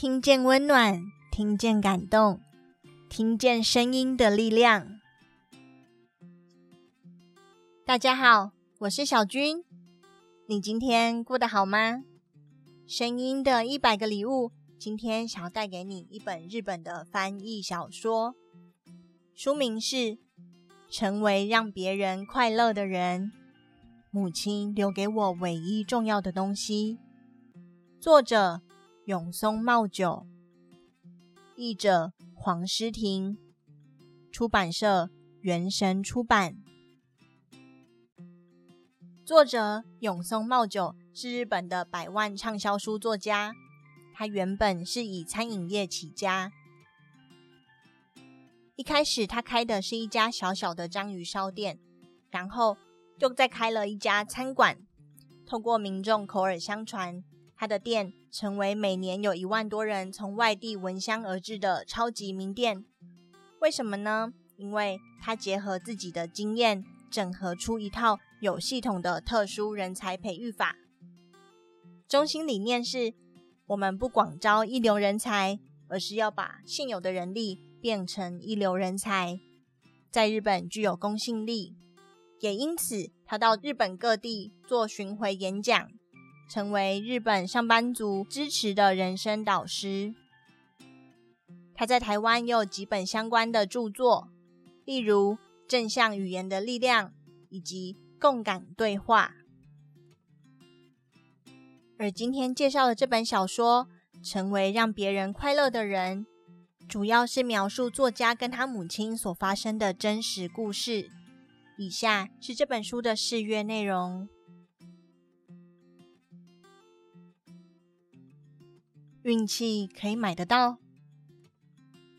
听见温暖，听见感动，听见声音的力量。大家好，我是小君。你今天过得好吗？声音的一百个礼物，今天想要带给你一本日本的翻译小说，书名是《成为让别人快乐的人》。母亲留给我唯一重要的东西。作者：永松茂久，译者：黄诗婷，出版社：圆神出版。作者永松茂久是日本的百万畅销书作家，他原本是以餐饮业起家。一开始，他开的是一家小小的章鱼烧店，然后。就再开了一家餐馆，透过民众口耳相传，他的店成为每年有一万多人从外地闻香而至的超级名店。为什么呢？因为他结合自己的经验，整合出一套有系统的特殊人才培育法。中心理念是：我们不广招一流人才，而是要把现有的人力变成一流人才，在日本具有公信力。也因此，他到日本各地做巡回演讲，成为日本上班族支持的人生导师。他在台湾也有几本相关的著作，例如《正向语言的力量》以及《共感对话》。而今天介绍的这本小说《成为让别人快乐的人》，主要是描述作家跟他母亲所发生的真实故事。以下是这本书的试阅内容。运气可以买得到，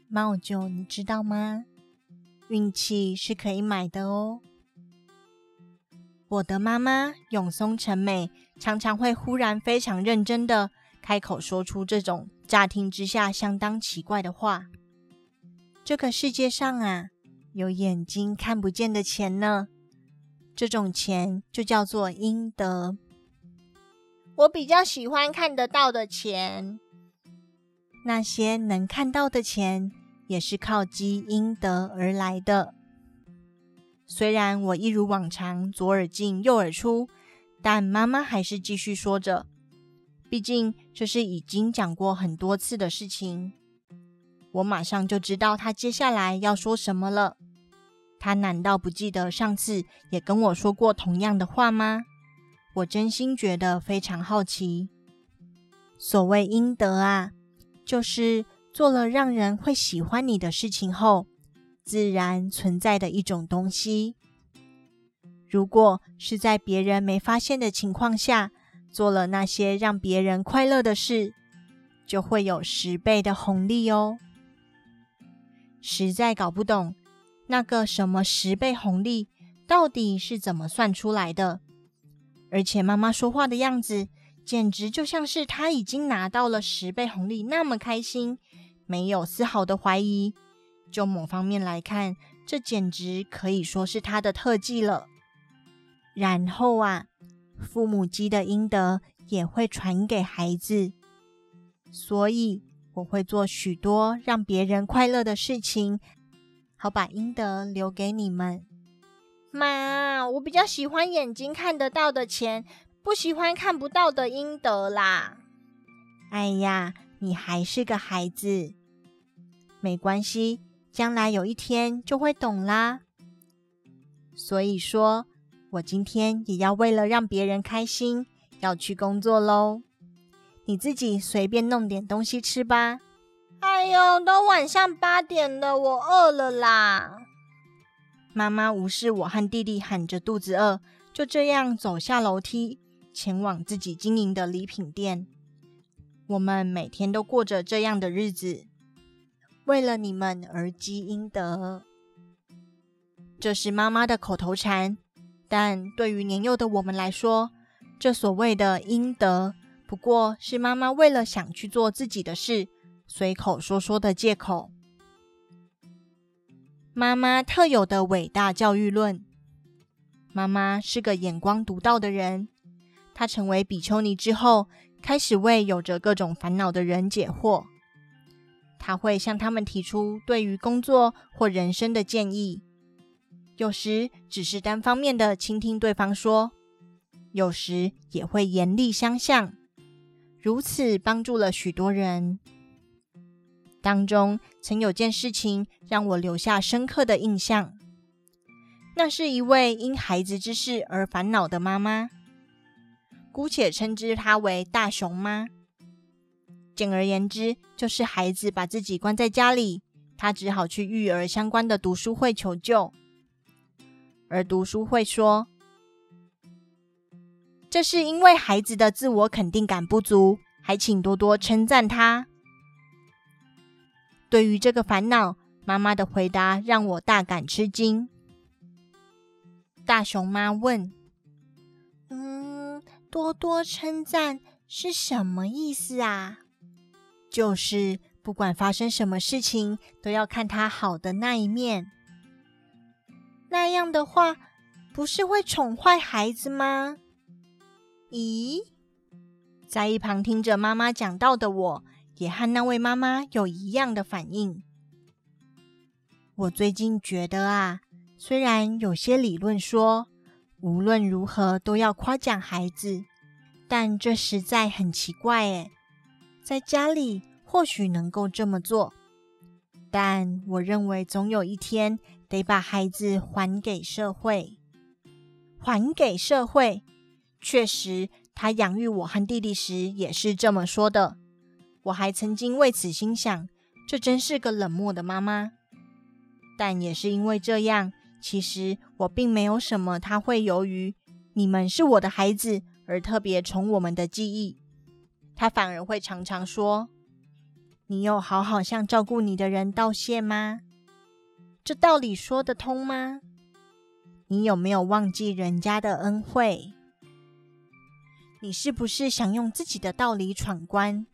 茂久，你知道吗？运气是可以买的哦。我的妈妈永松成美常常会忽然非常认真的开口说出这种乍听之下相当奇怪的话：“这个世界上啊。”有眼睛看不见的钱呢，这种钱就叫做阴德。我比较喜欢看得到的钱，那些能看到的钱也是靠积阴德而来的。虽然我一如往常左耳进右耳出，但妈妈还是继续说着，毕竟这是已经讲过很多次的事情。我马上就知道她接下来要说什么了。他难道不记得上次也跟我说过同样的话吗？我真心觉得非常好奇。所谓阴德啊，就是做了让人会喜欢你的事情后，自然存在的一种东西。如果是在别人没发现的情况下，做了那些让别人快乐的事，就会有十倍的红利哦。实在搞不懂那个什么十倍红利到底是怎么算出来的，而且妈妈说话的样子简直就像是他已经拿到了十倍红利那么开心，没有丝毫的怀疑。就某方面来看，这简直可以说是他的特技了。然后啊，父母积的阴德也会传给孩子，所以。我会做许多让别人快乐的事情，好把阴德留给你们。妈，我比较喜欢眼睛看得到的钱，不喜欢看不到的阴德啦。哎呀，你还是个孩子，没关系，将来有一天就会懂啦。所以说，我今天也要为了让别人开心，要去工作喽。你自己随便弄点东西吃吧。哎呦，都晚上八点了，我饿了啦！妈妈无视我和弟弟喊着肚子饿，就这样走下楼梯，前往自己经营的礼品店。我们每天都过着这样的日子，为了你们而积阴德。这是妈妈的口头禅，但对于年幼的我们来说，这所谓的阴德。不过是妈妈为了想去做自己的事，随口说说的借口。妈妈特有的伟大教育论。妈妈是个眼光独到的人。她成为比丘尼之后，开始为有着各种烦恼的人解惑。他会向他们提出对于工作或人生的建议，有时只是单方面的倾听对方说，有时也会严厉相向，如此帮助了许多人。当中曾有件事情让我留下深刻的印象，那是一位因孩子之事而烦恼的妈妈，姑且称之她为大熊妈。简而言之，就是孩子把自己关在家里，她只好去育儿相关的读书会求救。而读书会说，这是因为孩子的自我肯定感不足，还请多多称赞他。对于这个烦恼，妈妈的回答让我大感吃惊。大熊妈问：“，多多称赞是什么意思啊？”就是不管发生什么事情，都要看他好的那一面。那样的话，不是会宠坏孩子吗？咦，在一旁听着妈妈讲到的我。也和那位妈妈有一样的反应。我最近觉得啊，虽然有些理论说无论如何都要夸奖孩子，但这实在很奇怪诶。在家里或许能够这么做，但我认为总有一天得把孩子还给社会。还给社会，确实，他养育我和弟弟时也是这么说的。我还曾经为此心想，这真是个冷漠的妈妈。但也是因为这样，其实我并没有什么他会由于你们是我的孩子而特别宠我们的记忆。他反而会常常说：“你有好好向照顾你的人道谢吗？这道理说得通吗？你有没有忘记人家的恩惠？你是不是想用自己的道理闯关？”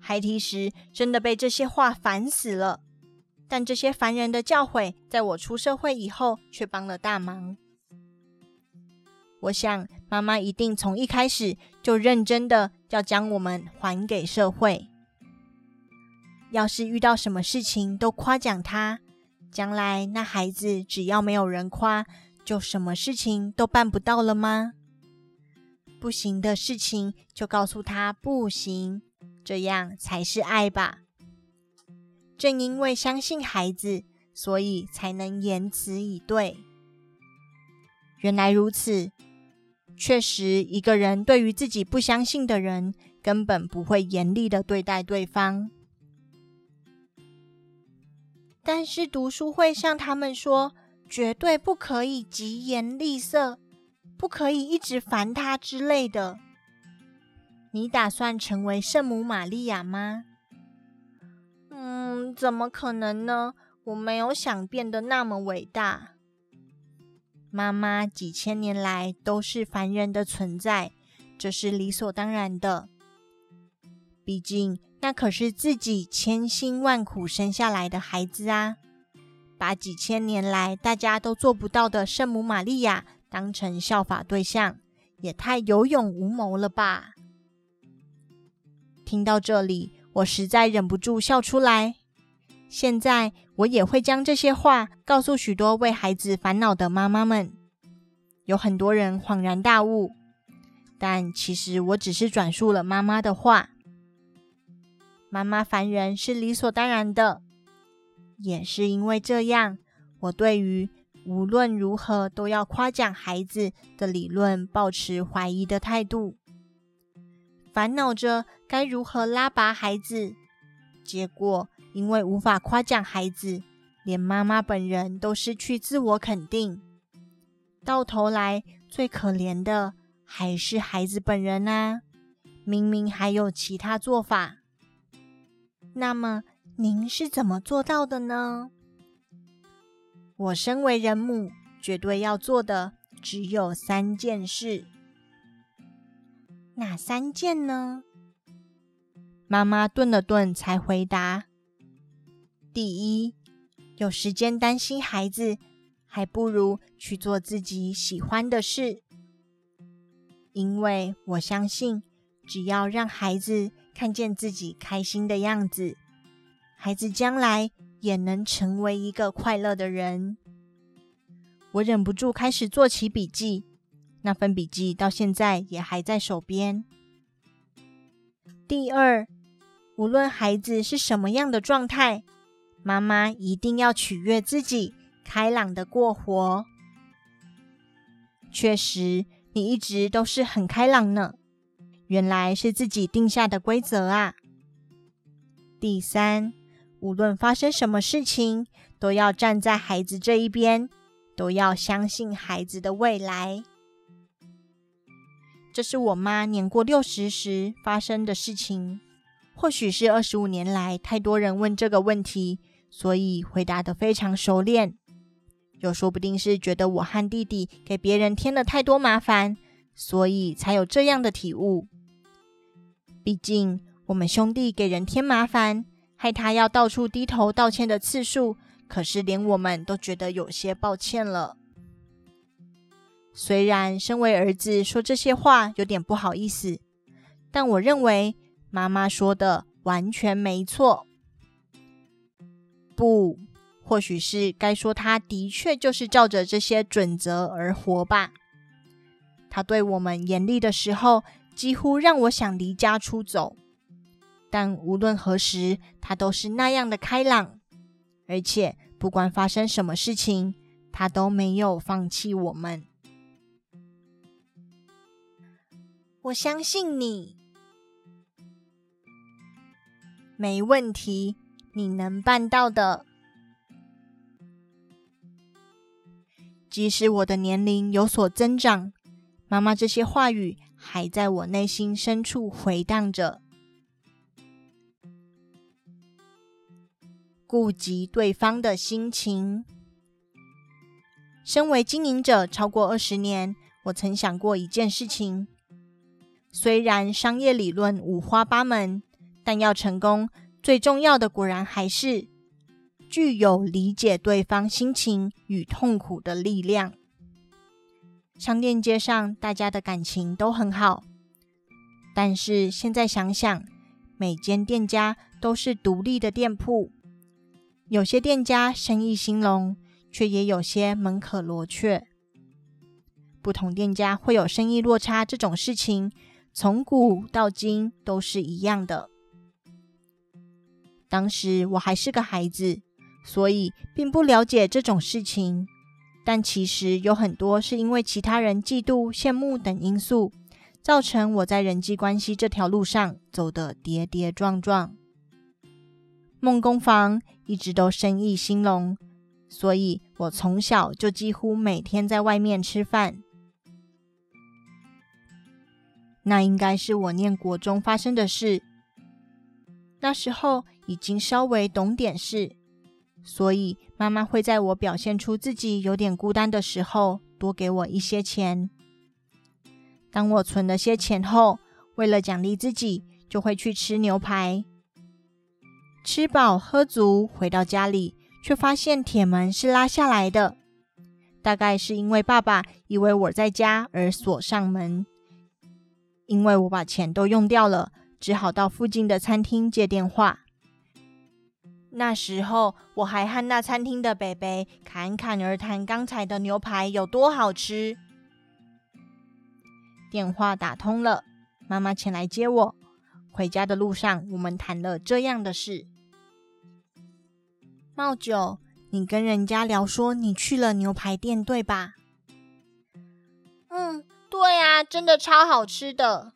孩提时真的被这些话烦死了，但这些烦人的教诲，在我出社会以后却帮了大忙。我想，妈妈一定从一开始就认真的要将我们还给社会。要是遇到什么事情都夸奖他，将来那孩子只要没有人夸，就什么事情都办不到了吗？不行的事情就告诉他不行。这样才是爱吧。正因为相信孩子，所以才能言辞以对。原来如此，确实，一个人对于自己不相信的人，根本不会严厉的对待对方。但是读书会上，他们说绝对不可以疾言厉色，不可以一直烦他之类的。你打算成为圣母玛利亚吗？嗯，怎么可能呢？我没有想变得那么伟大。妈妈几千年来都是凡人的存在，这是理所当然的。毕竟那可是自己千辛万苦生下来的孩子啊！把几千年来大家都做不到的圣母玛利亚当成效法对象，也太有勇无谋了吧！听到这里，我实在忍不住笑出来。现在，我也会将这些话告诉许多为孩子烦恼的妈妈们。有很多人恍然大悟，但其实我只是转述了妈妈的话。妈妈烦人是理所当然的，也是因为这样，我对于无论如何都要夸奖孩子的理论抱持怀疑的态度。烦恼着该如何拉拔孩子，结果因为无法夸奖孩子，连妈妈本人都失去自我肯定。到头来，最可怜的还是孩子本人啊！明明还有其他做法。那么，您是怎么做到的呢？我身为人母，绝对要做的只有三件事。哪三件呢？妈妈顿了顿，才回答：“第一，有时间担心孩子，还不如去做自己喜欢的事。因为我相信，只要让孩子看见自己开心的样子，孩子将来也能成为一个快乐的人。我忍不住开始做起笔记，那份笔记到现在也还在手边。第二，无论孩子是什么样的状态，妈妈一定要取悦自己，开朗的过活。确实，你一直都是很开朗呢。原来是自己定下的规则啊！第三，无论发生什么事情，都要站在孩子这一边，都要相信孩子的未来。这是我妈年过六十时发生的事情。或许是二十五年来太多人问这个问题，所以回答得非常熟练。又说不定是觉得我和弟弟给别人添了太多麻烦，所以才有这样的体悟。毕竟，我们兄弟给人添麻烦，害他要到处低头道歉的次数，可是连我们都觉得有些抱歉了。虽然身为儿子说这些话有点不好意思，但我认为妈妈说的完全没错。不，或许是该说他的确就是照着这些准则而活吧。他对我们严厉的时候，几乎让我想离家出走，但无论何时，他都是那样的开朗，而且不管发生什么事情，他都没有放弃我们。我相信你，没问题，你能办到的。即使我的年龄有所增长，妈妈这些话语。还在我内心深处回荡着，顾及对方的心情。身为经营者超过二十年，我曾想过一件事情：虽然商业理论五花八门，但要成功，最重要的果然还是具有理解对方心情与痛苦的力量。商店街上，大家的感情都很好，但是现在想想，每间店家都是独立的店铺，有些店家生意兴隆，却也有些门可罗雀。不同店家会有生意落差，这种事情从古到今都是一样的。当时我还是个孩子，所以并不了解这种事情。但其实有很多是因为其他人嫉妒、羡慕等因素，造成我在人际关系这条路上走得跌跌撞撞。梦工坊一直都生意兴隆，所以我从小就几乎每天在外面吃饭。那应该是我念国中发生的事，那时候已经稍微懂点事。所以，妈妈会在我表现出自己有点孤单的时候，多给我一些钱。当我存了些钱后，为了奖励自己，就会去吃牛排。吃饱喝足，回到家里，却发现铁门是拉下来的。大概是因为爸爸以为我在家而锁上门。因为我把钱都用掉了，只好到附近的餐厅借电话。那时候我还和那餐厅的北北侃侃而谈，刚才的牛排有多好吃。电话打通了，妈妈前来接我。回家的路上，我们谈了这样的事。茂九，你跟人家聊说你去了牛排店，对吧？真的超好吃的。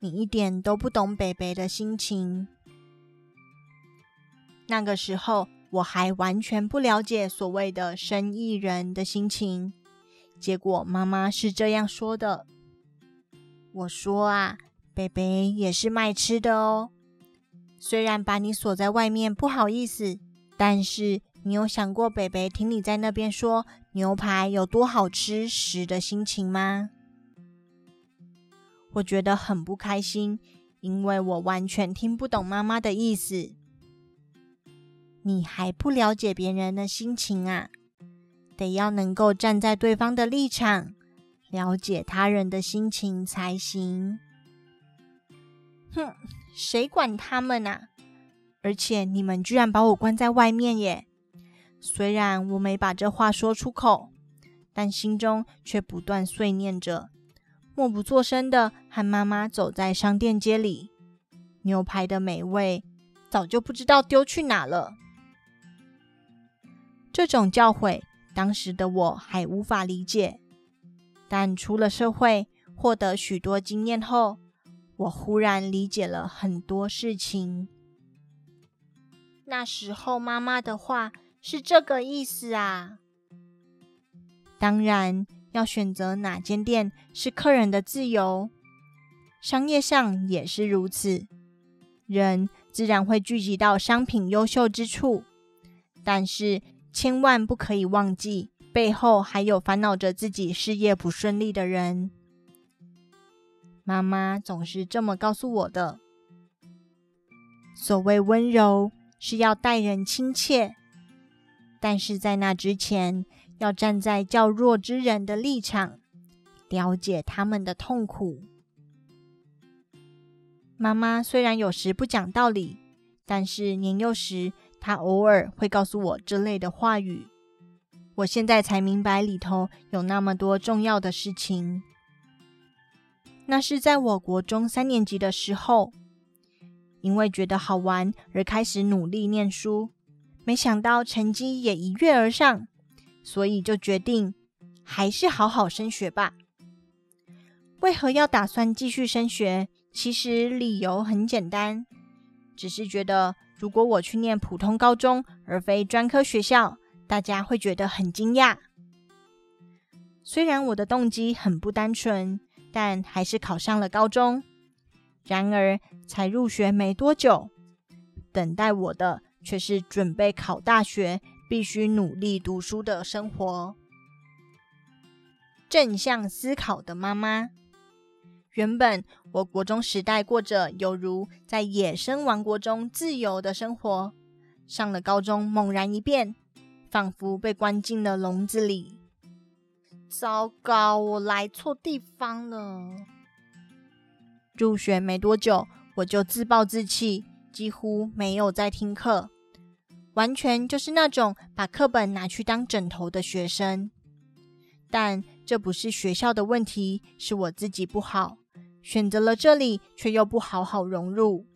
你一点都不懂北北的心情。那个时候我还完全不了解所谓的生意人的心情，结果妈妈是这样说的：“我说啊，北北也是卖吃的哦。虽然把你锁在外面不好意思，但是你有想过北北听你在那边说牛排有多好吃时的心情吗？”我觉得很不开心，因为我完全听不懂妈妈的意思。你还不了解别人的心情啊？得要能够站在对方的立场，了解他人的心情才行。哼，谁管他们啊？而且你们居然把我关在外面耶！虽然我没把这话说出口，但心中却不断碎念着，默不作声的和妈妈走在商店街里。牛排的美味早就不知道丢去哪了。这种教诲，当时的我还无法理解，但出了社会，获得许多经验后，我忽然理解了很多事情。那时候妈妈的话是这个意思啊。当然，要选择哪间店是客人的自由，商业上也是如此。人自然会聚集到商品优秀之处，但是千万不可以忘记，背后还有烦恼着自己事业不顺利的人。妈妈总是这么告诉我的。所谓温柔，是要待人亲切，但是在那之前，要站在较弱之人的立场，了解他们的痛苦。妈妈虽然有时不讲道理，但是年幼时她偶尔会告诉我这类的话语。我现在才明白里头有那么多重要的事情。那是在我国中三年级的时候，因为觉得好玩而开始努力念书，没想到成绩也一跃而上，所以就决定还是好好升学吧。为何要打算继续升学？其实理由很简单，只是觉得如果我去念普通高中而非专科学校，大家会觉得很惊讶。虽然我的动机很不单纯，但还是考上了高中。然而才入学没多久，等待我的却是准备考大学、必须努力读书的生活。正向思考的妈妈。原本我国中时代过着犹如在野生王国中自由的生活，上了高中猛然一变，仿佛被关进了笼子里。糟糕，我来错地方了。入学没多久，我就自暴自弃，几乎没有在听课，完全就是那种把课本拿去当枕头的学生。但这不是学校的问题，是我自己不好。选择了这里，却又不好好融入。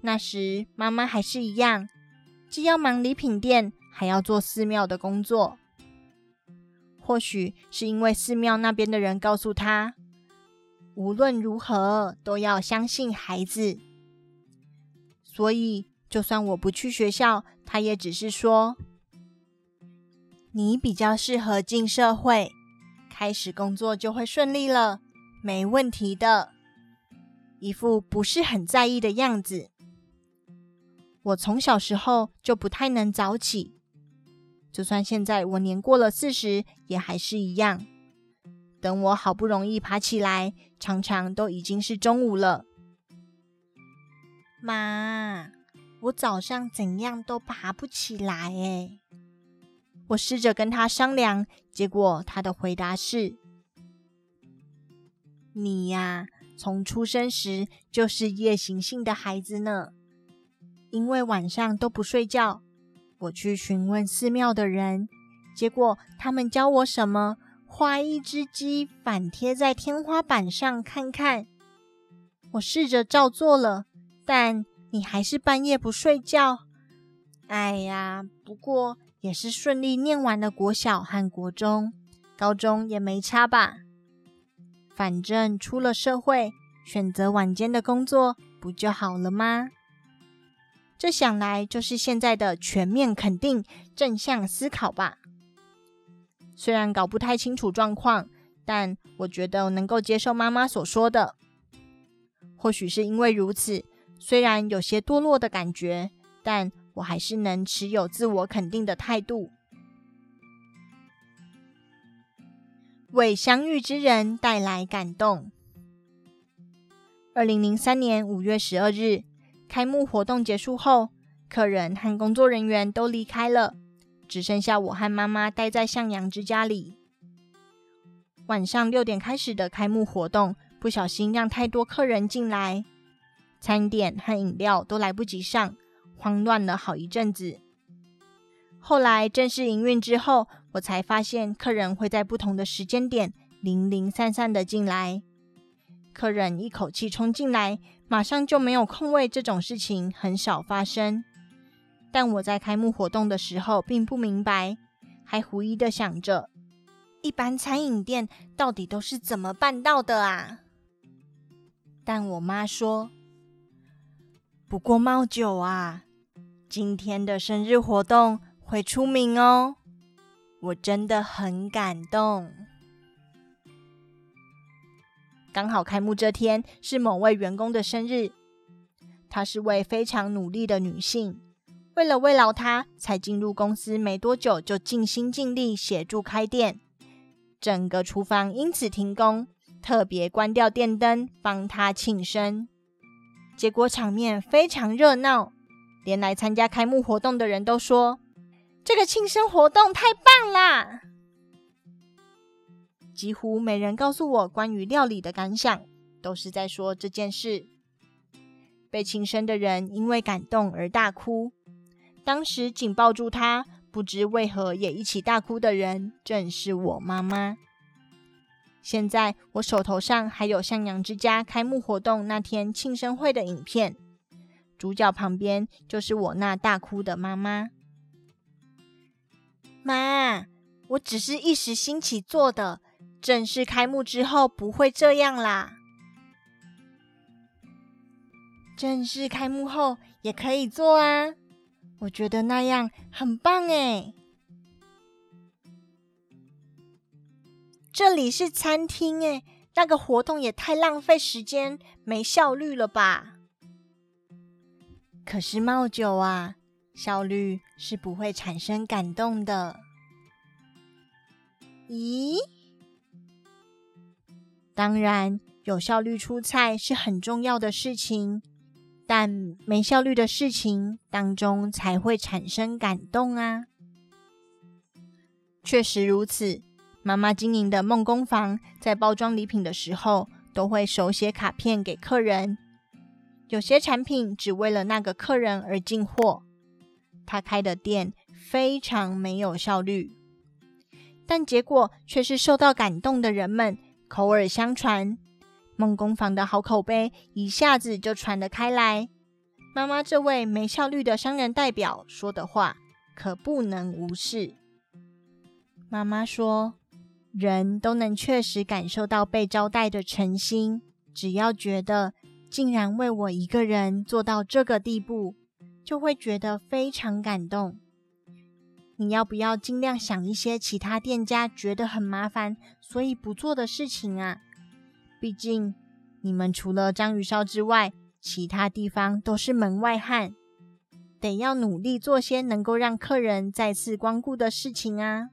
那时妈妈还是一样，既要忙礼品店，还要做寺庙的工作。或许是因为寺庙那边的人告诉她，无论如何都要相信孩子，所以就算我不去学校，他也只是说：“你比较适合进社会，开始工作就会顺利了。”没问题的，一副不是很在意的样子。我从小时候就不太能早起，就算现在我年过了四十，也还是一样。等我好不容易爬起来，常常都已经是中午了。妈，我早上怎样都爬不起来哎。我试着跟他商量，结果他的回答是。你呀，从出生时就是夜行性的孩子呢。因为晚上都不睡觉，我去询问寺庙的人，结果他们教我什么，画一只鸡反贴在天花板上看看。我试着照做了，但你还是半夜不睡觉。哎呀，不过也是顺利念完了国小和国中，高中也没差吧。反正出了社会，选择晚间的工作不就好了吗？这想来就是现在的全面肯定、正向思考吧。虽然搞不太清楚状况，但我觉得能够接受妈妈所说的。或许是因为如此，虽然有些堕落的感觉，但我还是能持有自我肯定的态度。为相遇之人带来感动。二零零三年五月十二日，开幕活动结束后，客人和工作人员都离开了，只剩下我和妈妈待在向阳之家里。晚上六点开始的开幕活动，不小心让太多客人进来，餐点和饮料都来不及上，慌乱了好一阵子。后来正式营运之后，我才发现客人会在不同的时间点零零散散的进来。客人一口气冲进来，马上就没有空位，这种事情很少发生。但我在开幕活动的时候并不明白，还狐疑的想着，一般餐饮店到底都是怎么办到的啊？但我妈说，不过猫九啊，今天的生日活动会出名哦，我真的很感动。刚好开幕这天是某位员工的生日，她是位非常努力的女性，为了慰劳她，才进入公司没多久就尽心尽力协助开店，整个厨房因此停工。特别关掉电灯，帮她庆生，结果场面非常热闹，连来参加开幕活动的人都说：“这个庆生活动太棒啦！”几乎没人告诉我关于料理的感想，都是在说这件事。被庆生的人因为感动而大哭，当时紧抱住他，不知为何也一起大哭的人，正是我妈妈。现在我手头上还有向阳之家开幕活动那天庆生会的影片，主角旁边就是我那大哭的妈妈。妈，我只是一时兴起做的，正式开幕之后不会这样啦。正式开幕后也可以做啊，我觉得那样很棒诶。这里是餐厅诶，那个活动也太浪费时间、没效率了吧？可是冒酒啊，效率是不会产生感动的。咦？当然，有效率出菜是很重要的事情，但没效率的事情当中才会产生感动啊。确实如此。妈妈经营的梦工坊，在包装礼品的时候，都会手写卡片给客人。有些产品只为了那个客人而进货。他开的店非常没有效率，但结果却是受到感动的人们口耳相传，梦工坊的好口碑一下子就传了开来。妈妈这位没效率的商人代表说的话，可不能无视。妈妈说。人都能确实感受到被招待的诚心，只要觉得竟然为我一个人做到这个地步，就会觉得非常感动。你要不要尽量想一些其他店家觉得很麻烦，所以不做的事情啊？毕竟你们除了章鱼烧之外，其他地方都是门外汉，得要努力做些能够让客人再次光顾的事情啊。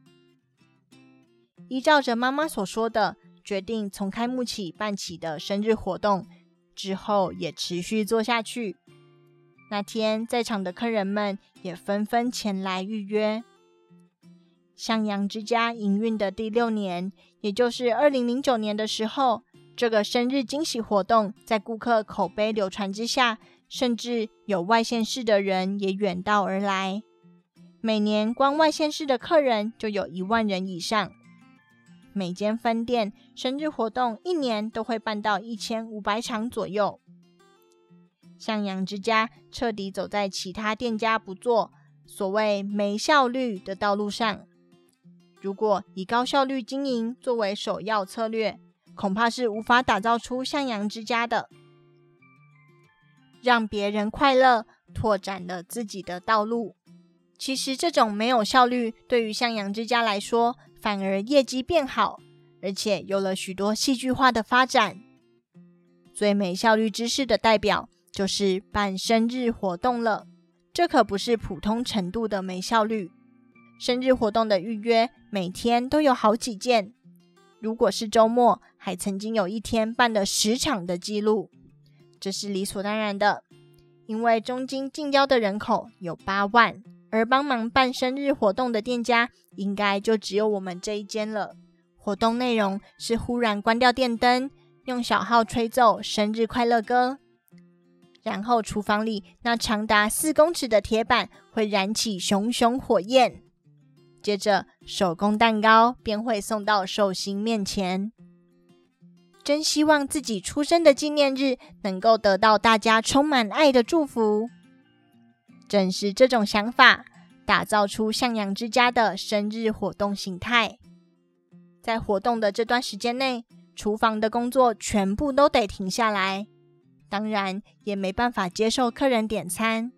依照着妈妈所说的，决定从开幕起办起的生日活动，之后也持续做下去。那天在场的客人们也纷纷前来预约。向阳之家营运的第六年，也就是二零零九年的时候，这个生日惊喜活动在顾客口碑流传之下，甚至有外县市的人也远道而来。每年光外县市的客人就有一万人以上。每间分店生日活动一年都会办到一千五百场左右。向阳之家彻底走在其他店家不做所谓没效率的道路上。如果以高效率经营作为首要策略，恐怕是无法打造出向阳之家的。让别人快乐，拓展了自己的道路。其实这种没有效率，对于向阳之家来说，反而业绩变好，而且有了许多戏剧化的发展。最没效率之事的代表就是办生日活动了，这可不是普通程度的没效率。生日活动的预约每天都有好几件，如果是周末，还曾经有一天办了十场的记录，这是理所当然的，因为中京近郊的人口有八万。而帮忙办生日活动的店家，应该就只有我们这一间了。活动内容是忽然关掉电灯，用小号吹奏生日快乐歌。然后厨房里那长达四公尺的铁板会燃起熊熊火焰，接着手工蛋糕便会送到寿星面前。真希望自己出生的纪念日能够得到大家充满爱的祝福。正是这种想法，打造出向阳之家的生日活动形态。在活动的这段时间内，厨房的工作全部都得停下来，当然也没办法接受客人点餐。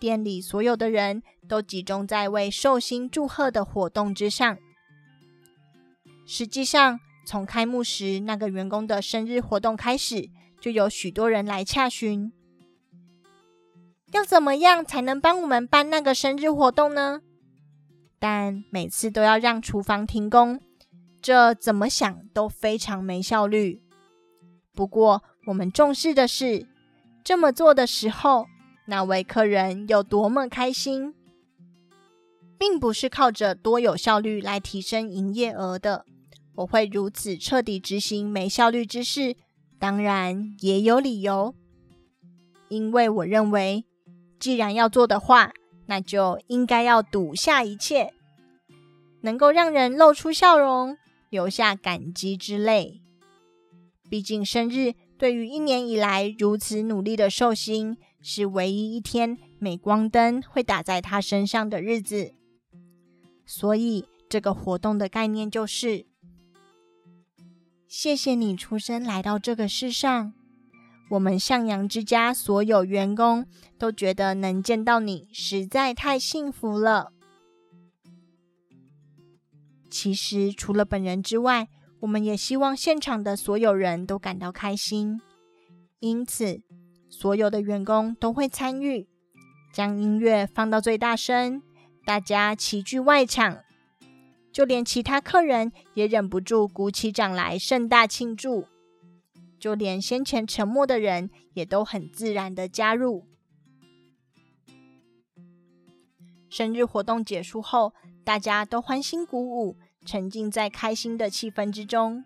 店里所有的人都集中在为寿星祝贺的活动之上。实际上，从开幕时那个员工的生日活动开始，就有许多人来洽询，要怎么样才能帮我们办那个生日活动呢？但每次都要让厨房停工，这怎么想都非常没效率。不过，我们重视的是这么做的时候，那位客人有多么开心，并不是靠着多有效率来提升营业额的。我会如此彻底执行没效率之事，当然也有理由。因为我认为，既然要做的话，那就应该要赌下一切，能够让人露出笑容、留下感激之泪。毕竟，生日对于一年以来如此努力的寿星，是唯一一天镁光灯会打在他身上的日子。所以，这个活动的概念就是。谢谢你出生来到这个世上，我们向阳之家所有员工都觉得能见到你实在太幸福了。其实除了本人之外，我们也希望现场的所有人都感到开心，因此所有的员工都会参与，将音乐放到最大声，大家齐聚外场。就连其他客人也忍不住鼓起掌来盛大庆祝，就连先前沉默的人也都很自然地加入。生日活动结束后，大家都欢欣鼓舞，沉浸在开心的气氛之中。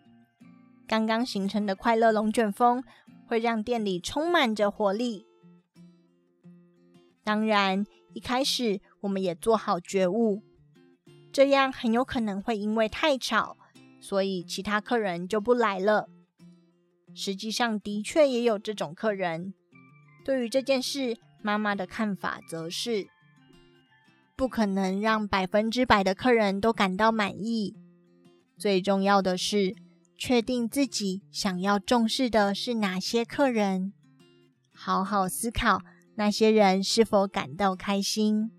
刚刚形成的快乐龙卷风会让店里充满着活力。当然，一开始我们也做好觉悟。这样很有可能会因为太吵，所以其他客人就不来了。实际上，的确也有这种客人。对于这件事，妈妈的看法则是：不可能让百分之百的客人都感到满意。最重要的是，确定自己想要重视的是哪些客人，好好思考那些人是否感到开心。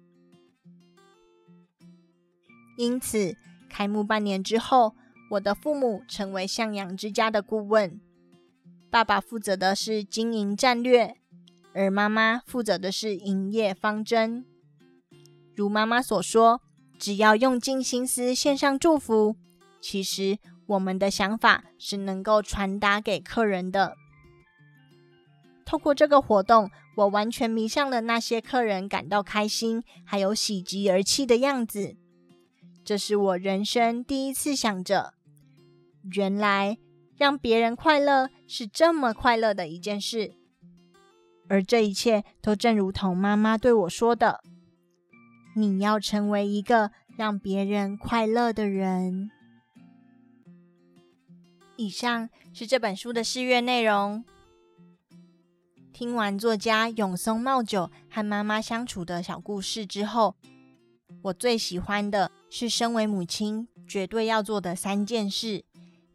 因此，开幕半年之后，我的父母成为向阳之家的顾问。爸爸负责的是经营战略，而妈妈负责的是营业方针。如妈妈所说，只要用尽心思献上祝福，其实我们的想法是能够传达给客人的。透过这个活动，我完全迷上了那些客人感到开心，还有喜极而泣的样子。这是我人生第一次想着，原来让别人快乐是这么快乐的一件事，而这一切都正如同妈妈对我说的：“你要成为一个让别人快乐的人。”以上是这本书的试阅内容。听完作家永松茂久和妈妈相处的小故事之后，我最喜欢的是身为母亲绝对要做的三件事。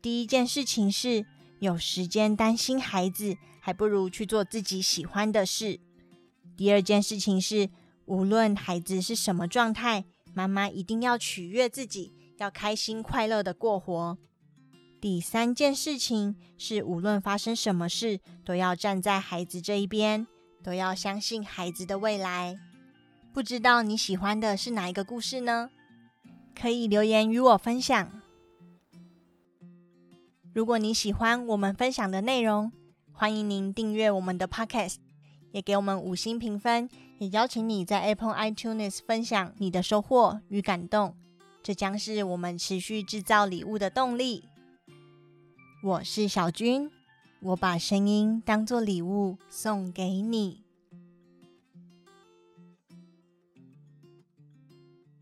第一件事情是有时间担心孩子，还不如去做自己喜欢的事。第二件事情是，无论孩子是什么状态，妈妈一定要取悦自己，要开心快乐的过活。第三件事情是，无论发生什么事，都要站在孩子这一边，都要相信孩子的未来。不知道你喜欢的是哪一个故事呢？可以留言与我分享。如果你喜欢我们分享的内容，欢迎您订阅我们的 Podcast，也给我们五星评分，也邀请你在 Apple iTunes 分享你的收获与感动，这将是我们持续制造礼物的动力。我是小君，我把声音当作礼物送给你。